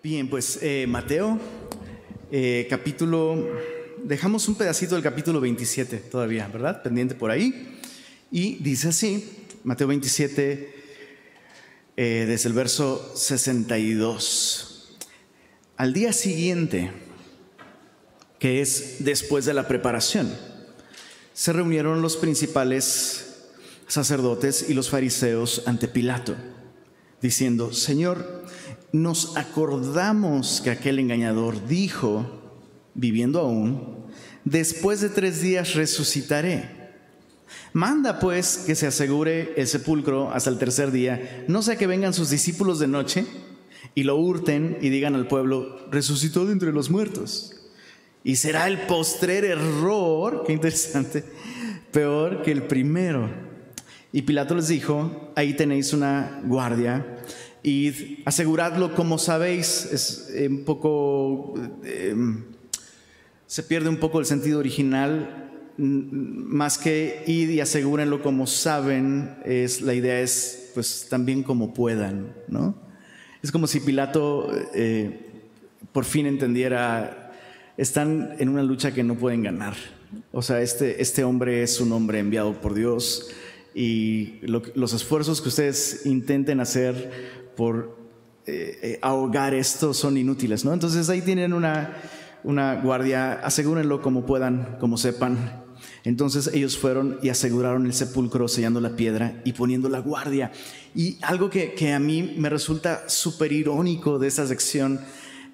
Bien, pues eh, Mateo, eh, capítulo, dejamos un pedacito del capítulo 27 todavía, ¿verdad? Pendiente por ahí. Y dice así, Mateo 27, eh, desde el verso 62. Al día siguiente, que es después de la preparación, se reunieron los principales sacerdotes y los fariseos ante Pilato, diciendo, Señor, nos acordamos que aquel engañador dijo, viviendo aún, después de tres días resucitaré. Manda pues que se asegure el sepulcro hasta el tercer día, no sea que vengan sus discípulos de noche y lo hurten y digan al pueblo, resucitó de entre los muertos. Y será el postrer error, qué interesante, peor que el primero. Y Pilato les dijo, ahí tenéis una guardia y aseguradlo como sabéis. Es eh, un poco, em, se pierde un poco el sentido original. Más que id y asegúrenlo como saben, es, la idea es pues también como puedan, ¿no? Es como si Pilato eh, por fin entendiera, están en una lucha que no pueden ganar. O sea, este, este hombre es un hombre enviado por Dios y los esfuerzos que ustedes intenten hacer por eh, eh, ahogar esto son inútiles, ¿no? Entonces ahí tienen una, una guardia, asegúrenlo como puedan, como sepan. Entonces ellos fueron y aseguraron el sepulcro sellando la piedra y poniendo la guardia. Y algo que, que a mí me resulta súper irónico de esa sección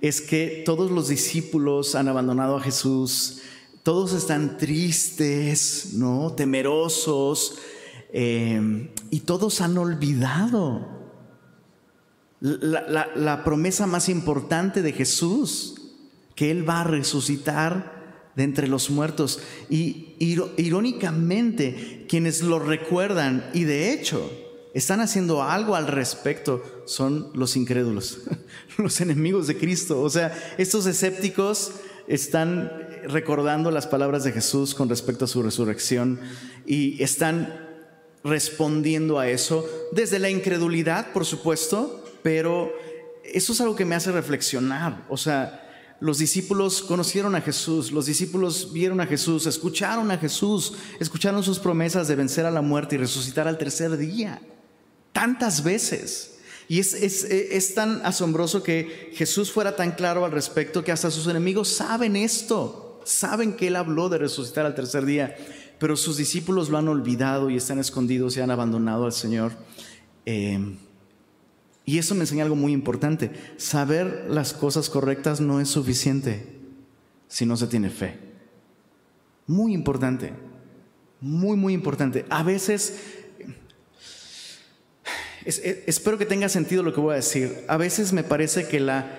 es que todos los discípulos han abandonado a Jesús, todos están tristes, ¿no? Temerosos, eh, y todos han olvidado la, promesa más importante de Jesús, que Él va a resucitar de entre los muertos. Y irónicamente, quienes lo recuerdan y de hecho están haciendo algo al respecto son los incrédulos, los enemigos de Cristo. O sea, estos escépticos están recordando las palabras de Jesús con respecto a su resurrección y están respondiendo a eso desde la incredulidad, por supuesto, pero eso es algo que me hace reflexionar. O sea, los discípulos conocieron a Jesús, los discípulos vieron a Jesús, escucharon a Jesús, escucharon sus promesas de vencer a la muerte y resucitar al tercer día. Tantas veces. Y es, tan asombroso que Jesús fuera tan claro al respecto que hasta sus enemigos saben esto, saben que Él habló de resucitar al tercer día, pero sus discípulos lo han olvidado y están escondidos y han abandonado al Señor. Eh, y eso me enseña algo muy importante. Saber las cosas correctas no es suficiente si no se tiene fe. Muy importante. Muy, muy importante. A veces, espero que tenga sentido lo que voy a decir. A veces me parece que la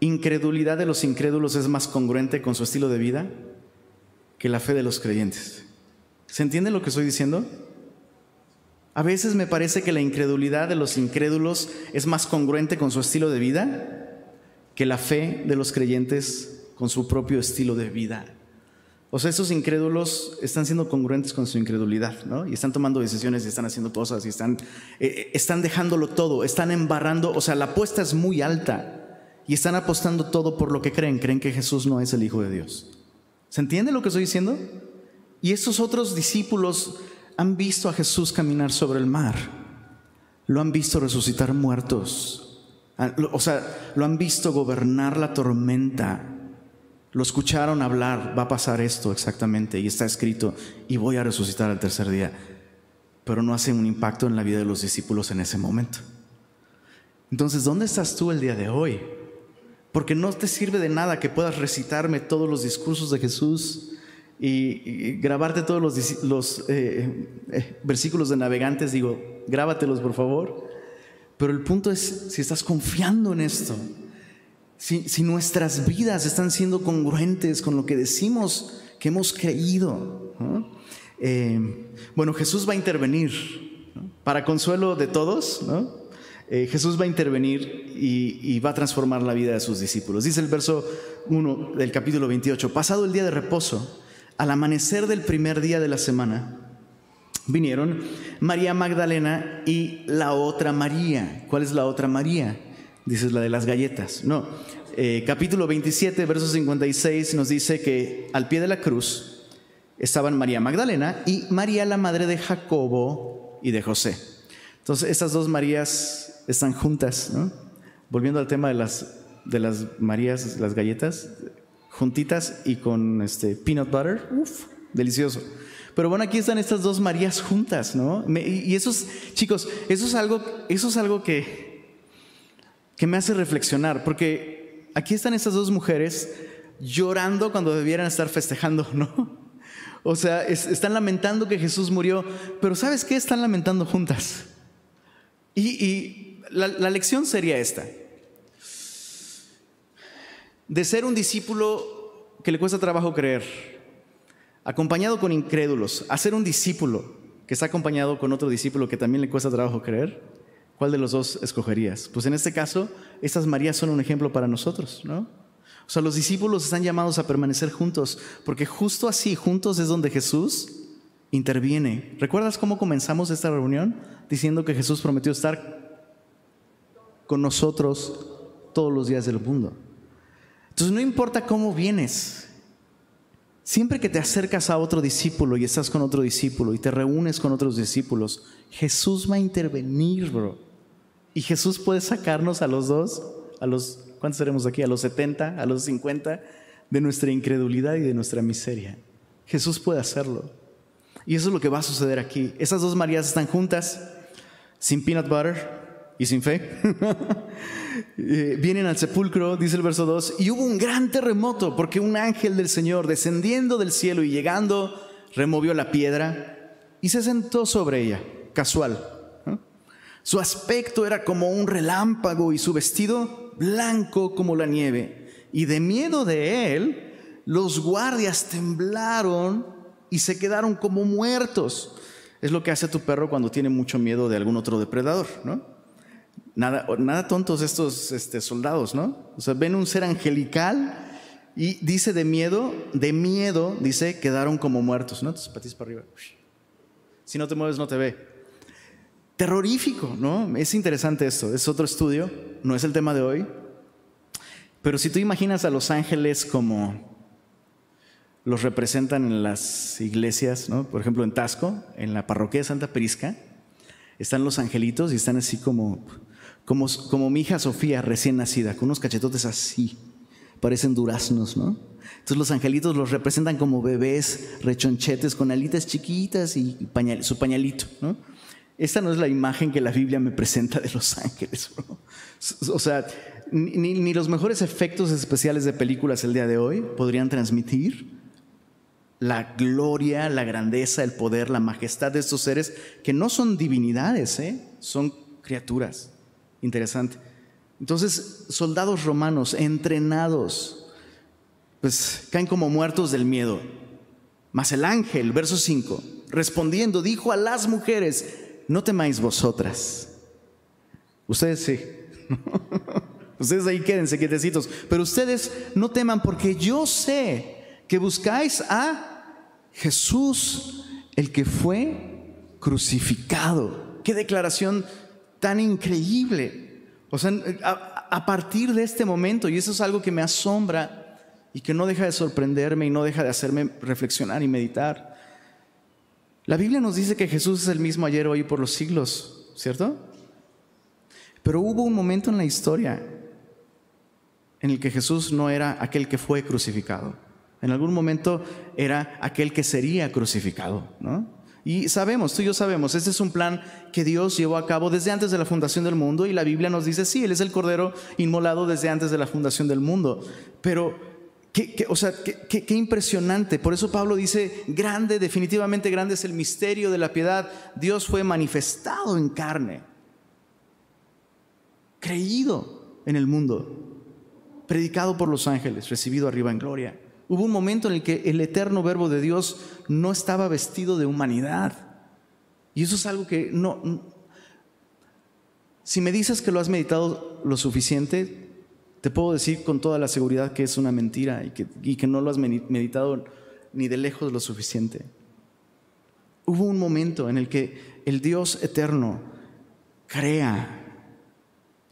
incredulidad de los incrédulos es más congruente con su estilo de vida que la fe de los creyentes. ¿Se entiende lo que estoy diciendo? A veces me parece que la incredulidad de los incrédulos es más congruente con su estilo de vida que la fe de los creyentes con su propio estilo de vida. O sea, esos incrédulos están siendo congruentes con su incredulidad, ¿no? Y están tomando decisiones y están haciendo cosas y están, eh, eh, están dejándolo todo, están embarrando, o sea, la apuesta es muy alta y están apostando todo por lo que creen, creen que Jesús no es el Hijo de Dios. ¿Se entiende lo que estoy diciendo? Y esos otros discípulos han visto a Jesús caminar sobre el mar, lo han visto resucitar muertos, o sea, lo han visto gobernar la tormenta, lo escucharon hablar, va a pasar esto exactamente, y está escrito, y voy a resucitar al tercer día, pero no hace un impacto en la vida de los discípulos en ese momento. Entonces, ¿dónde estás tú el día de hoy? Porque no te sirve de nada que puedas recitarme todos los discursos de Jesús, y, grabarte todos los, eh, eh, versículos de navegantes, digo, grábatelos por favor. Pero el punto es si estás confiando en esto, si, nuestras vidas están siendo congruentes con lo que decimos que hemos creído. Eh, bueno, Jesús va a intervenir para consuelo de todos, Jesús va a intervenir y, y, va a transformar la vida de sus discípulos. Dice el verso 1 del capítulo 28, pasado el día de reposo, al amanecer del primer día de la semana, vinieron María Magdalena y la otra María. ¿Cuál es la otra María? Dices la de las galletas. No. Eh, capítulo 27, verso 56 nos dice que al pie de la cruz estaban María Magdalena y María la madre de Jacobo y de José. Entonces, estas dos Marías están juntas, ¿no? Volviendo al tema de las, de las Marías, las galletas, juntitas y con este peanut butter, uff, delicioso. Pero bueno, aquí están estas dos Marías juntas, ¿no? y eso es, chicos, eso es algo, eso es algo que, que me hace reflexionar, porque aquí están estas dos mujeres llorando cuando debieran estar festejando, ¿no? O sea, están lamentando que Jesús murió, pero ¿sabes qué? Están lamentando juntas. Y, la lección sería esta. De ser un discípulo que le cuesta trabajo creer, acompañado con incrédulos, a ser un discípulo que está acompañado con otro discípulo que también le cuesta trabajo creer, ¿cuál de los dos escogerías? Pues en este caso, estas Marías son un ejemplo para nosotros, ¿no? O sea, los discípulos están llamados a permanecer juntos, porque justo así, juntos es donde Jesús interviene. ¿Recuerdas cómo comenzamos esta reunión? Diciendo que Jesús prometió estar con nosotros todos los días del mundo. Entonces no importa cómo vienes, Siempre que te acercas a otro discípulo y estás con otro discípulo y te reúnes con otros discípulos, Jesús va a intervenir, bro. Y Jesús puede sacarnos a los dos, a los, ¿cuántos seremos aquí? A los 70, a los 50, de nuestra incredulidad y de nuestra miseria. Jesús puede hacerlo. Y eso es lo que va a suceder aquí. Esas dos Marías están juntas, sin peanut butter, y sin fe, eh, vienen al sepulcro, dice el verso 2, y hubo un gran terremoto porque un ángel del Señor descendiendo del cielo y llegando removió la piedra y se sentó sobre ella, casual. Su aspecto era como un relámpago y su vestido blanco como la nieve. Y de miedo de él, los guardias temblaron y se quedaron como muertos. Es lo que hace tu perro cuando tiene mucho miedo de algún otro depredador, ¿no? Nada, nada tontos estos este, soldados, ¿no? O sea, ven un ser angelical y dice de miedo, de miedo, dice, quedaron como muertos, ¿no? Tus patis para arriba. Si no te mueves, no te ve. Terrorífico, ¿no? Es interesante esto, es otro estudio, no es el tema de hoy. Pero si tú imaginas a los ángeles como los representan en las iglesias, ¿no? Por ejemplo, en Tasco, en la parroquia de Santa Perisca, están los angelitos y están así como como, mi hija Sofía recién nacida, con unos cachetotes así, parecen duraznos, ¿no? Entonces los angelitos los representan como bebés rechonchetes con alitas chiquitas y su pañalito, ¿no? Esta no es la imagen que la Biblia me presenta de los ángeles, O sea, ni, ni, los mejores efectos especiales de películas el día de hoy podrían transmitir la gloria, la grandeza, el poder, la majestad de estos seres que no son divinidades, ¿eh? son criaturas. Interesante. Entonces, soldados romanos entrenados, pues caen como muertos del miedo. Mas el ángel, verso 5, respondiendo, dijo a las mujeres, no temáis vosotras. Ustedes sí. ustedes ahí quédense quietecitos. Pero ustedes no teman porque yo sé que buscáis a Jesús, el que fue crucificado. Qué declaración tan increíble. O sea, a, partir de este momento, y eso es algo que me asombra y que no deja de sorprenderme y no deja de hacerme reflexionar y meditar. La Biblia nos dice que Jesús es el mismo ayer, hoy y por los siglos, ¿cierto? Pero hubo un momento en la historia en el que Jesús no era aquel que fue crucificado. En algún momento era aquel que sería crucificado, ¿no? Y sabemos, tú y yo sabemos, este es un plan que Dios llevó a cabo desde antes de la fundación del mundo y la Biblia nos dice, sí, Él es el Cordero inmolado desde antes de la fundación del mundo. Pero, qué, o sea, qué, qué impresionante. Por eso Pablo dice, grande, definitivamente grande es el misterio de la piedad. Dios fue manifestado en carne, creído en el mundo, predicado por los ángeles, recibido arriba en gloria. Hubo un momento en el que el eterno verbo de Dios no estaba vestido de humanidad. Y eso es algo que no... Si me dices que lo has meditado lo suficiente, te puedo decir con toda la seguridad que es una mentira y que, y que no lo has meditado ni de lejos lo suficiente. Hubo un momento en el que el Dios eterno crea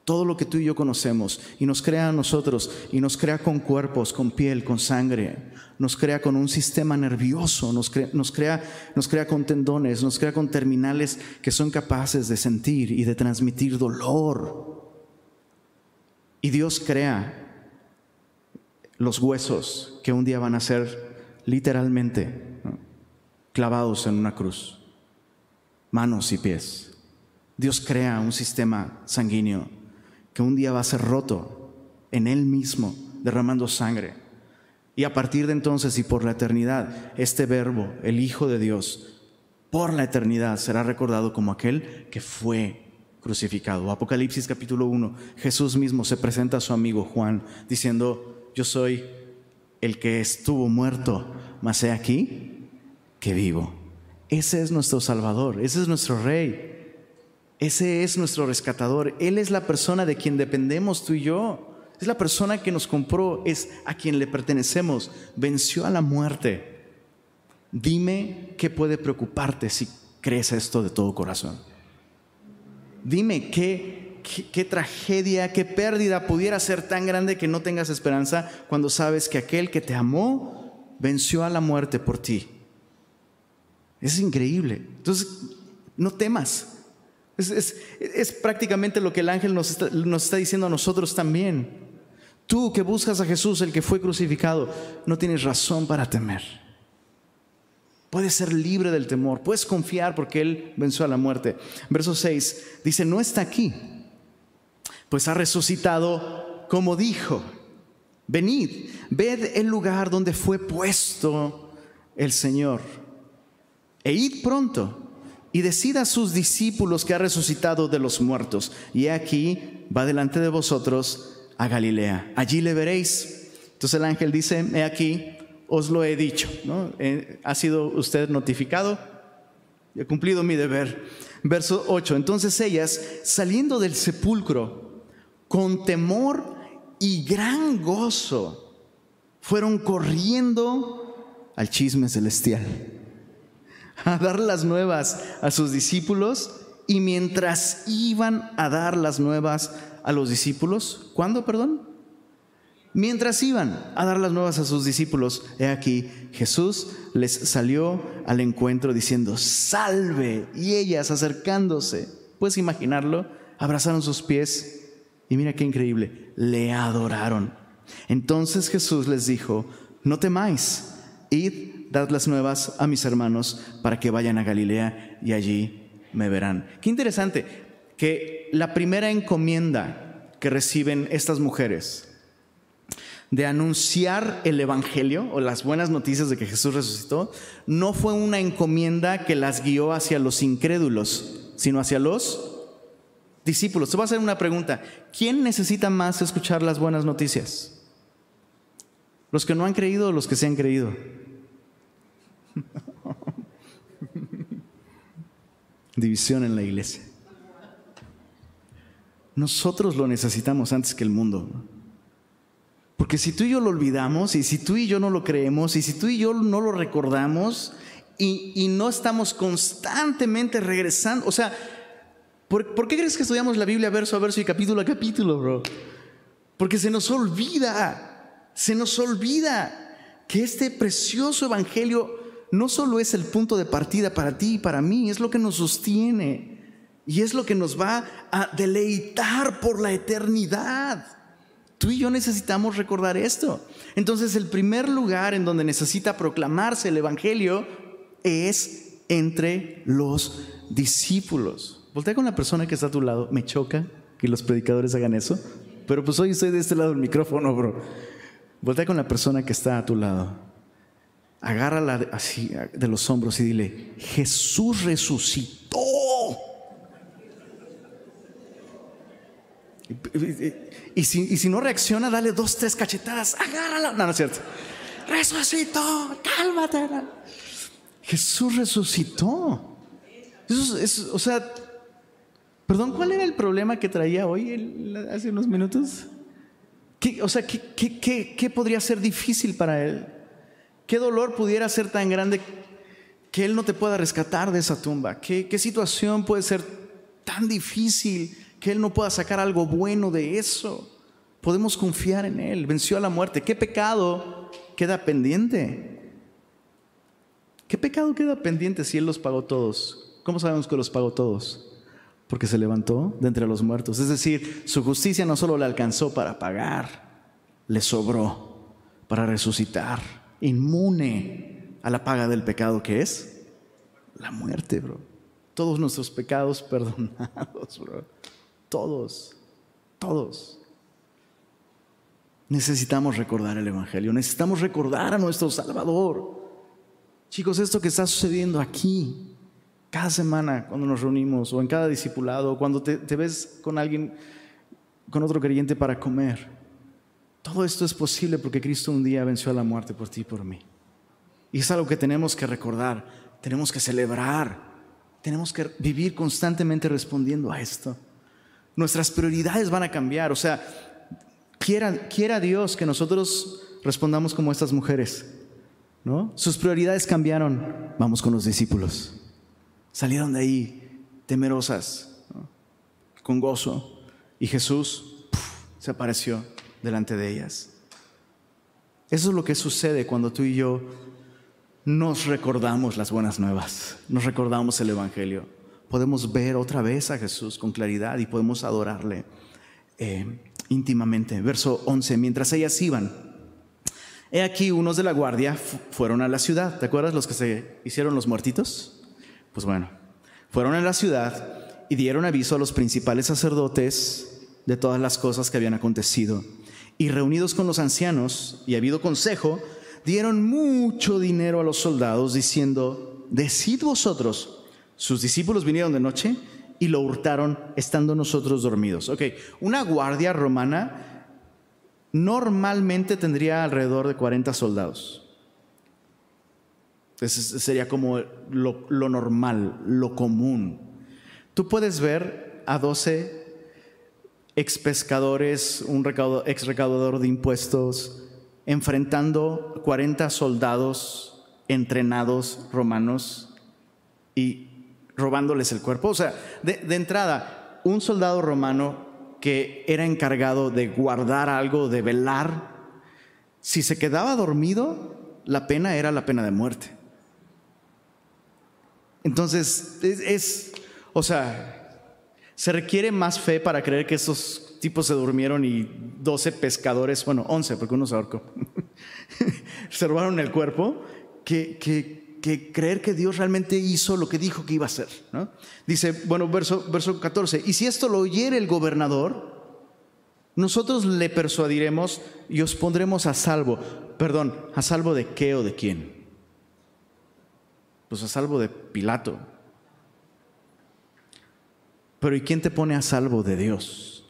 todo lo que tú y yo conocemos, y nos crea a nosotros, y nos crea con cuerpos, con piel, con sangre, nos crea con un sistema nervioso, nos crea, nos crea, nos crea con tendones, nos crea con terminales que son capaces de sentir y de transmitir dolor. Y Dios crea los huesos que un día van a ser literalmente clavados en una cruz, manos y pies. Dios crea un sistema sanguíneo que un día va a ser roto en Él mismo, derramando sangre. Y a partir de entonces y por la eternidad, este verbo, el Hijo de Dios, por la eternidad será recordado como aquel que fue crucificado. Apocalipsis capítulo 1, Jesús mismo se presenta a su amigo Juan diciendo, yo soy el que estuvo muerto, mas he aquí que vivo. Ese es nuestro Salvador, ese es nuestro Rey. Ese es nuestro rescatador. Él es la persona de quien dependemos tú y yo. Es la persona que nos compró, es a quien le pertenecemos. Venció a la muerte. Dime qué puede preocuparte si crees esto de todo corazón. Dime qué, qué, tragedia, qué pérdida pudiera ser tan grande que no tengas esperanza cuando sabes que aquel que te amó venció a la muerte por ti. Es increíble. Entonces, no temas. Es, prácticamente lo que el ángel nos está, nos está diciendo a nosotros también. Tú que buscas a Jesús, el que fue crucificado, no tienes razón para temer. Puedes ser libre del temor, puedes confiar porque Él venció a la muerte. Verso 6 dice, no está aquí, pues ha resucitado como dijo. Venid, ved el lugar donde fue puesto el Señor e id pronto y decida a sus discípulos que ha resucitado de los muertos. Y aquí va delante de vosotros a Galilea. Allí le veréis. Entonces el ángel dice, he aquí, os lo he dicho. Eh, ha sido usted notificado. he cumplido mi deber. Verso 8. Entonces ellas, saliendo del sepulcro, con temor y gran gozo, fueron corriendo al chisme celestial a dar las nuevas a sus discípulos y mientras iban a dar las nuevas a los discípulos, ¿cuándo, perdón? Mientras iban a dar las nuevas a sus discípulos, he aquí, Jesús les salió al encuentro diciendo, salve, y ellas acercándose, puedes imaginarlo, abrazaron sus pies y mira qué increíble, le adoraron. Entonces Jesús les dijo, no temáis, id dad las nuevas a mis hermanos para que vayan a Galilea y allí me verán. Qué interesante que la primera encomienda que reciben estas mujeres de anunciar el Evangelio o las buenas noticias de que Jesús resucitó, no fue una encomienda que las guió hacia los incrédulos, sino hacia los discípulos. Te voy a hacer una pregunta. ¿Quién necesita más escuchar las buenas noticias? ¿Los que no han creído o los que se han creído? División en la iglesia. Nosotros lo necesitamos antes que el mundo. Porque si tú y yo lo olvidamos, y si tú y yo no lo creemos, y si tú y yo no lo recordamos, y, no estamos constantemente regresando, o sea, ¿por, ¿por, qué crees que estudiamos la Biblia verso a verso y capítulo a capítulo, bro? Porque se nos olvida, se nos olvida que este precioso evangelio no solo es el punto de partida para ti y para mí, es lo que nos sostiene y es lo que nos va a deleitar por la eternidad. Tú y yo necesitamos recordar esto. Entonces el primer lugar en donde necesita proclamarse el Evangelio es entre los discípulos. Voltea con la persona que está a tu lado. Me choca que los predicadores hagan eso, pero pues hoy estoy de este lado del micrófono, bro. Voltea con la persona que está a tu lado agárrala así de los hombros y dile, Jesús resucitó. Y, si, no reacciona, dale dos, tres cachetadas, agárrala. No, no es cierto. Resucitó, cálmate. Jesús resucitó. o sea, perdón, ¿cuál era el problema que traía hoy, hace unos minutos? o sea, qué podría ser difícil para él? ¿Qué dolor pudiera ser tan grande que Él no te pueda rescatar de esa tumba? ¿Qué, situación puede ser tan difícil que Él no pueda sacar algo bueno de eso. Podemos confiar en Él. Venció a la muerte. ¿Qué pecado queda pendiente? ¿Qué pecado queda pendiente si Él los pagó todos? ¿Cómo sabemos que los pagó todos? Porque se levantó de entre los muertos. Es decir, su justicia no solo le alcanzó para pagar, le sobró para resucitar, inmune a la paga del pecado que es la muerte, bro. Todos nuestros pecados perdonados, bro. Todos, todos. Necesitamos recordar el Evangelio, necesitamos recordar a nuestro Salvador. Chicos, esto que está sucediendo aquí, cada semana cuando nos reunimos, o en cada discipulado, cuando te ves con alguien, con otro creyente para comer, todo esto es posible porque Cristo un día venció a la muerte por ti y por mí. Y es algo que tenemos que recordar, tenemos que celebrar, tenemos que vivir constantemente respondiendo a esto. Nuestras prioridades van a cambiar, o sea, quiera, Dios que nosotros respondamos como estas mujeres, ¿no? Sus prioridades cambiaron, vamos con los discípulos. Salieron de ahí temerosas, con gozo, y Jesús se apareció delante de ellas. Eso es lo que sucede cuando tú y yo nos recordamos las buenas nuevas, nos recordamos el Evangelio. Podemos ver otra vez a Jesús con claridad y podemos adorarle eh, íntimamente. Verso 11, mientras ellas iban, he aquí unos de la guardia fueron a la ciudad. ¿Te acuerdas los que se hicieron los muertitos? Pues bueno, fueron a la ciudad y dieron aviso a los principales sacerdotes de todas las cosas que habían acontecido. Y reunidos con los ancianos y habido consejo, dieron mucho dinero a los soldados diciendo, decid vosotros, sus discípulos vinieron de noche y lo hurtaron estando nosotros dormidos. Ok, una guardia romana normalmente tendría alrededor de 40 soldados. Ese sería como lo, lo normal, lo común. Tú puedes ver a 12 ex pescadores, un ex recaudador de impuestos, enfrentando 40 soldados entrenados romanos y robándoles el cuerpo. O sea, de, entrada, un soldado romano que era encargado de guardar algo, de velar, si se quedaba dormido, la pena era la pena de muerte. Entonces, es, o sea, se requiere más fe para creer que esos tipos se durmieron y 12 pescadores, bueno, 11 porque uno se ahorcó, se robaron el cuerpo, que, que, que, creer que Dios realmente hizo lo que dijo que iba a hacer. ¿no? Dice, bueno, verso, verso 14, y si esto lo oyere el gobernador, nosotros le persuadiremos y os pondremos a salvo. Perdón, ¿a salvo de qué o de quién? Pues a salvo de Pilato. Pero ¿y quién te pone a salvo de Dios?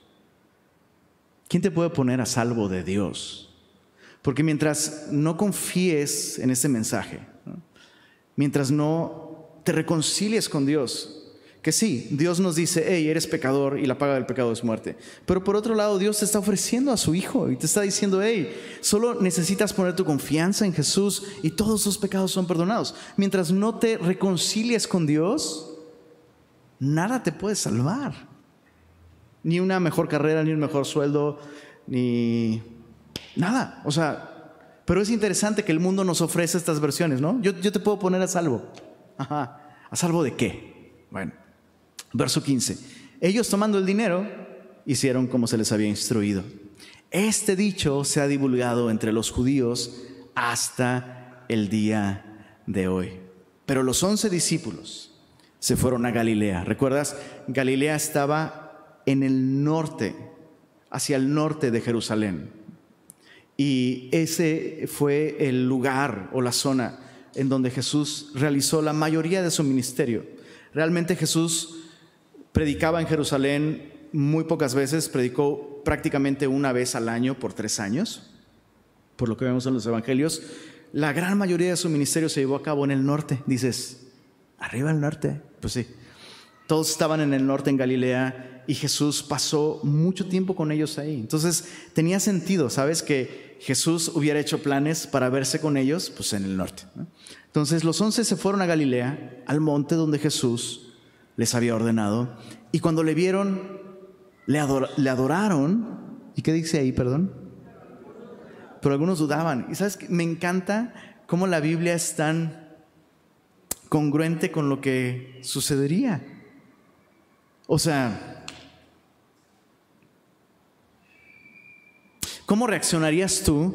¿Quién te puede poner a salvo de Dios? Porque mientras no confíes en ese mensaje, mientras no te reconcilies con Dios, que sí, Dios nos dice, hey, eres pecador y la paga del pecado es muerte. Pero por otro lado, Dios te está ofreciendo a su Hijo y te está diciendo, hey, solo necesitas poner tu confianza en Jesús y todos tus pecados son perdonados. Mientras no te reconcilies con Dios, nada te puede salvar ni una mejor carrera, ni un mejor sueldo, ni nada. O sea, pero es interesante que el mundo nos ofrece estas versiones, ¿no? Yo, te puedo poner a salvo. Ajá. ¿A salvo de qué? Bueno, verso 15. Ellos tomando el dinero hicieron como se les había instruido. Este dicho se ha divulgado entre los judíos hasta el día de hoy. Pero los once discípulos se fueron a Galilea. ¿Recuerdas? Galilea estaba en el norte, hacia el norte de Jerusalén. Y ese fue el lugar o la zona en donde Jesús realizó la mayoría de su ministerio. Realmente Jesús predicaba en Jerusalén muy pocas veces, predicó prácticamente una vez al año por tres años, por lo que vemos en los evangelios. La gran mayoría de su ministerio se llevó a cabo en el norte. Dices, arriba al norte. Pues sí. Todos estaban en el norte, en Galilea, y Jesús pasó mucho tiempo con ellos ahí. Entonces tenía sentido, ¿sabes? Que Jesús hubiera hecho planes para verse con ellos, pues en el norte. Entonces los once se fueron a Galilea, al monte donde Jesús les había ordenado, y cuando le vieron, le, adoraron. ¿Y qué dice ahí, perdón? Pero algunos dudaban. Y sabes, que me encanta cómo la Biblia es tan congruente con lo que sucedería. O sea, ¿cómo reaccionarías tú?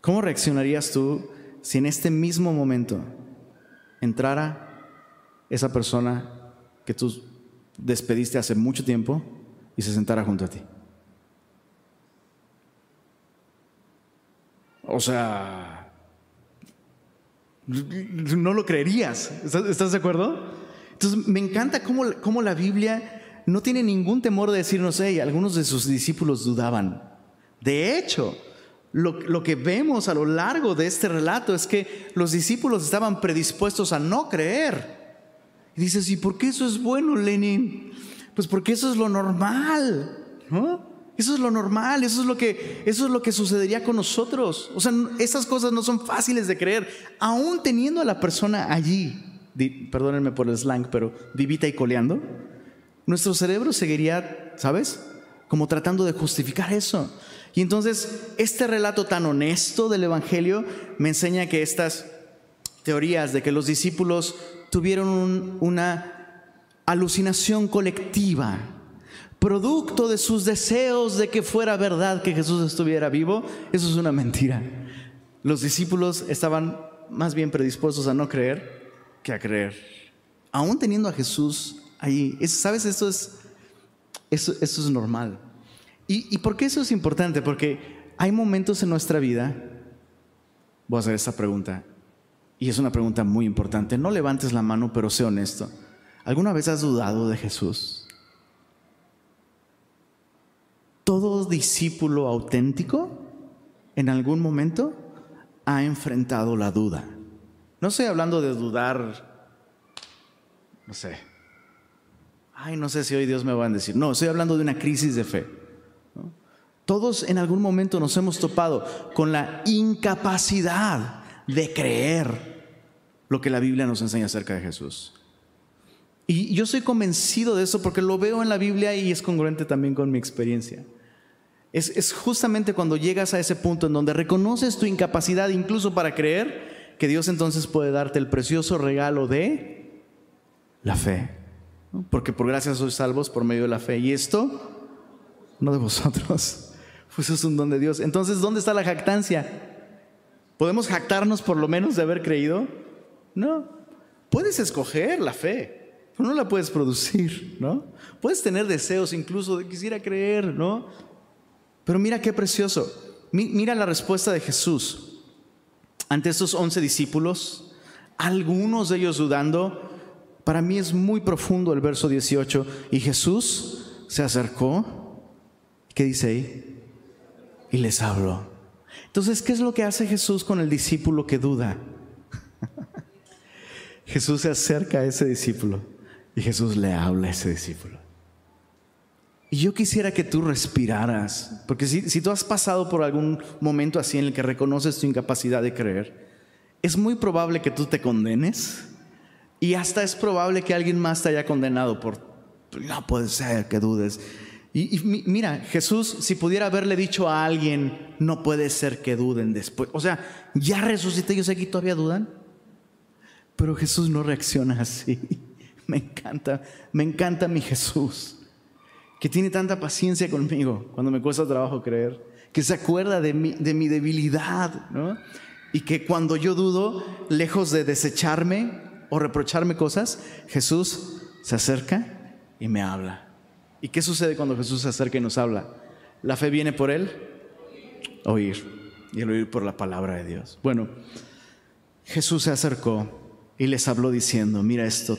¿Cómo reaccionarías tú si en este mismo momento entrara esa persona que tú despediste hace mucho tiempo y se sentara junto a ti? O sea, no lo creerías. ¿Estás de acuerdo? Entonces, me encanta cómo, la Biblia no tiene ningún temor de decirnos, hey, algunos de sus discípulos dudaban. De hecho, lo, lo, que vemos a lo largo de este relato es que los discípulos estaban predispuestos a no creer. Y dices, ¿y por qué eso es bueno, Lenin? Pues porque eso es lo normal. Eso es lo normal, eso es lo que, eso es lo que sucedería con nosotros. O sea, esas cosas no son fáciles de creer, aún teniendo a la persona allí perdónenme por el slang, pero vivita y coleando, nuestro cerebro seguiría, ¿sabes? Como tratando de justificar eso. Y entonces, este relato tan honesto del Evangelio me enseña que estas teorías de que los discípulos tuvieron una alucinación colectiva, producto de sus deseos de que fuera verdad que Jesús estuviera vivo, eso es una mentira. Los discípulos estaban más bien predispuestos a no creer que a creer. Aún teniendo a Jesús ahí. ¿Sabes? Esto es, eso, es normal. ¿Y, ¿Y por qué eso es importante? Porque hay momentos en nuestra vida, voy a hacer esta pregunta, y es una pregunta muy importante. No levantes la mano, pero sé honesto. ¿Alguna vez has dudado de Jesús? Todo discípulo auténtico en algún momento ha enfrentado la duda. No estoy hablando de dudar, no sé. Ay, no sé si hoy Dios me va a decir. No, estoy hablando de una crisis de fe. Todos en algún momento nos hemos topado con la incapacidad de creer lo que la Biblia nos enseña acerca de Jesús. Y yo soy convencido de eso porque lo veo en la Biblia y es congruente también con mi experiencia. Es, es justamente cuando llegas a ese punto en donde reconoces tu incapacidad incluso para creer que Dios entonces puede darte el precioso regalo de la fe. Porque por gracia sois salvos por medio de la fe. Y esto, no de vosotros, pues es un don de Dios. Entonces, ¿dónde está la jactancia? ¿Podemos jactarnos por lo menos de haber creído? No. Puedes escoger la fe, pero no la puedes producir, ¿no? Puedes tener deseos incluso de quisiera creer, ¿no? Pero mira qué precioso. Mira la respuesta de Jesús ante estos once discípulos, algunos de ellos dudando. Para mí es muy profundo el verso 18. Y Jesús se acercó. ¿Qué dice ahí? Y les habló. Entonces, ¿qué es lo que hace Jesús con el discípulo que duda? Jesús se acerca a ese discípulo y Jesús le habla a ese discípulo. Y yo quisiera que tú respiraras, porque si, tú has pasado por algún momento así en el que reconoces tu incapacidad de creer, es muy probable que tú te condenes y hasta es probable que alguien más te haya condenado por, no puede ser que dudes. Y, y, mira, Jesús, si pudiera haberle dicho a alguien, no puede ser que duden después. O sea, ya resucité, yo sé que todavía dudan. Pero Jesús no reacciona así. Me encanta, me encanta mi Jesús que tiene tanta paciencia conmigo cuando me cuesta trabajo creer, que se acuerda de mi, de mi debilidad, ¿no? Y que cuando yo dudo, lejos de desecharme o reprocharme cosas, Jesús se acerca y me habla. ¿Y qué sucede cuando Jesús se acerca y nos habla? La fe viene por él, oír, y el oír por la palabra de Dios. Bueno, Jesús se acercó y les habló diciendo, mira esto,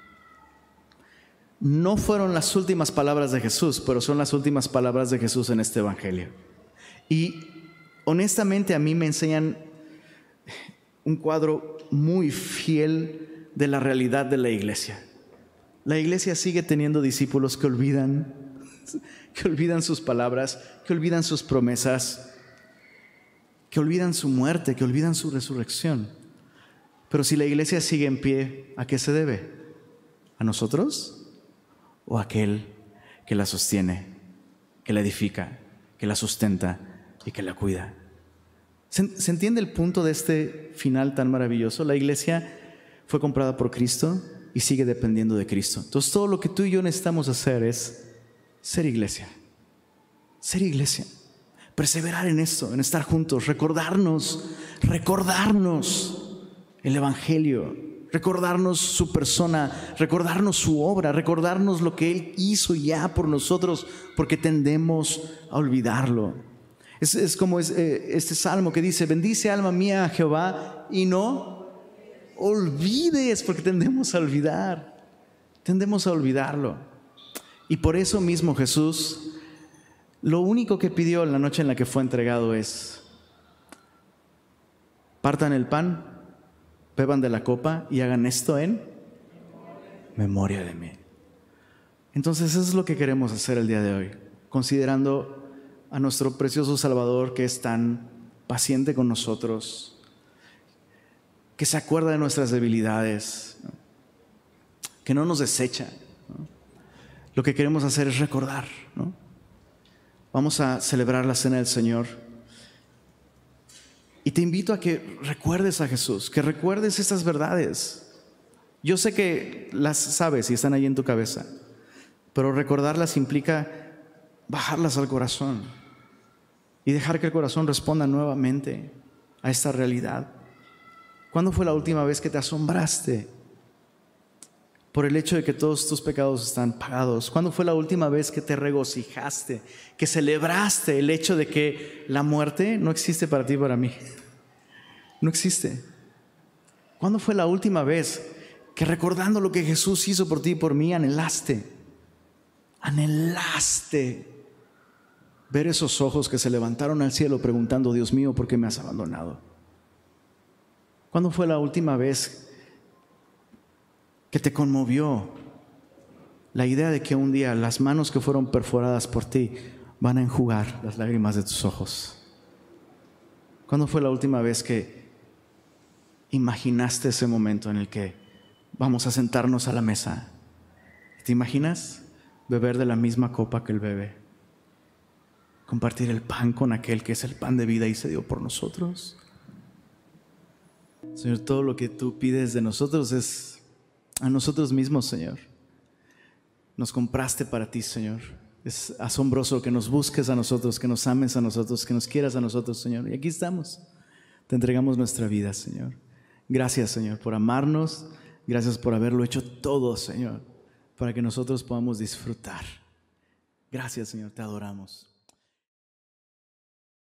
No fueron las últimas palabras de Jesús, pero son las últimas palabras de Jesús en este Evangelio. Y honestamente a mí me enseñan un cuadro muy fiel de la realidad de la iglesia. La iglesia sigue teniendo discípulos que olvidan, que olvidan sus palabras, que olvidan sus promesas, que olvidan su muerte, que olvidan su resurrección. Pero si la iglesia sigue en pie, ¿a qué se debe? ¿A nosotros o aquel que la sostiene, que la edifica, que la sustenta y que la cuida? ¿Se, entiende el punto de este final tan maravilloso? La iglesia fue comprada por Cristo y sigue dependiendo de Cristo. Entonces todo lo que tú y yo necesitamos hacer es ser iglesia. Ser iglesia. Perseverar en esto, en estar juntos, recordarnos, recordarnos el Evangelio, recordarnos su persona, recordarnos su obra, recordarnos lo que Él hizo ya por nosotros, porque tendemos a olvidarlo. Es, como eh, este salmo que dice, bendice alma mía a Jehová y no olvides, porque tendemos a olvidar, tendemos a olvidarlo. Y por eso mismo Jesús, lo único que pidió en la noche en la que fue entregado es, partan el pan, beban de la copa y hagan esto en memoria de mí. Entonces eso es lo que queremos hacer el día de hoy, considerando a nuestro precioso Salvador que es tan paciente con nosotros, que se acuerda de nuestras debilidades, que no nos desecha. Lo que queremos hacer es recordar. Vamos a celebrar la cena del Señor. Y te invito a que recuerdes a Jesús, que recuerdes estas verdades. Yo sé que las sabes y están ahí en tu cabeza, pero recordarlas implica bajarlas al corazón y dejar que el corazón responda nuevamente a esta realidad. ¿Cuándo fue la última vez que te asombraste por el hecho de que todos tus pecados están pagados? ¿Cuándo fue la última vez que te regocijaste, que celebraste el hecho de que la muerte no existe para ti y para mí? No existe. ¿Cuándo fue la última vez que recordando lo que Jesús hizo por ti y por mí, anhelaste? Anhelaste ver esos ojos que se levantaron al cielo preguntando, Dios mío, ¿por qué me has abandonado? ¿Cuándo fue la última vez que te conmovió la idea de que un día las manos que fueron perforadas por ti van a enjugar las lágrimas de tus ojos? ¿Cuándo fue la última vez que imaginaste ese momento en el que vamos a sentarnos a la mesa? ¿Te imaginas beber de la misma copa que él bebe? compartir el pan con aquel que es el pan de vida y se dio por nosotros. Señor, todo lo que tú pides de nosotros es a nosotros mismos, Señor. Nos compraste para ti, Señor. Es asombroso que nos busques a nosotros, que nos ames a nosotros, que nos quieras a nosotros, Señor. Y aquí estamos. Te entregamos nuestra vida, Señor. Gracias, Señor, por amarnos. Gracias por haberlo hecho todo, Señor, para que nosotros podamos disfrutar. Gracias, Señor. Te adoramos.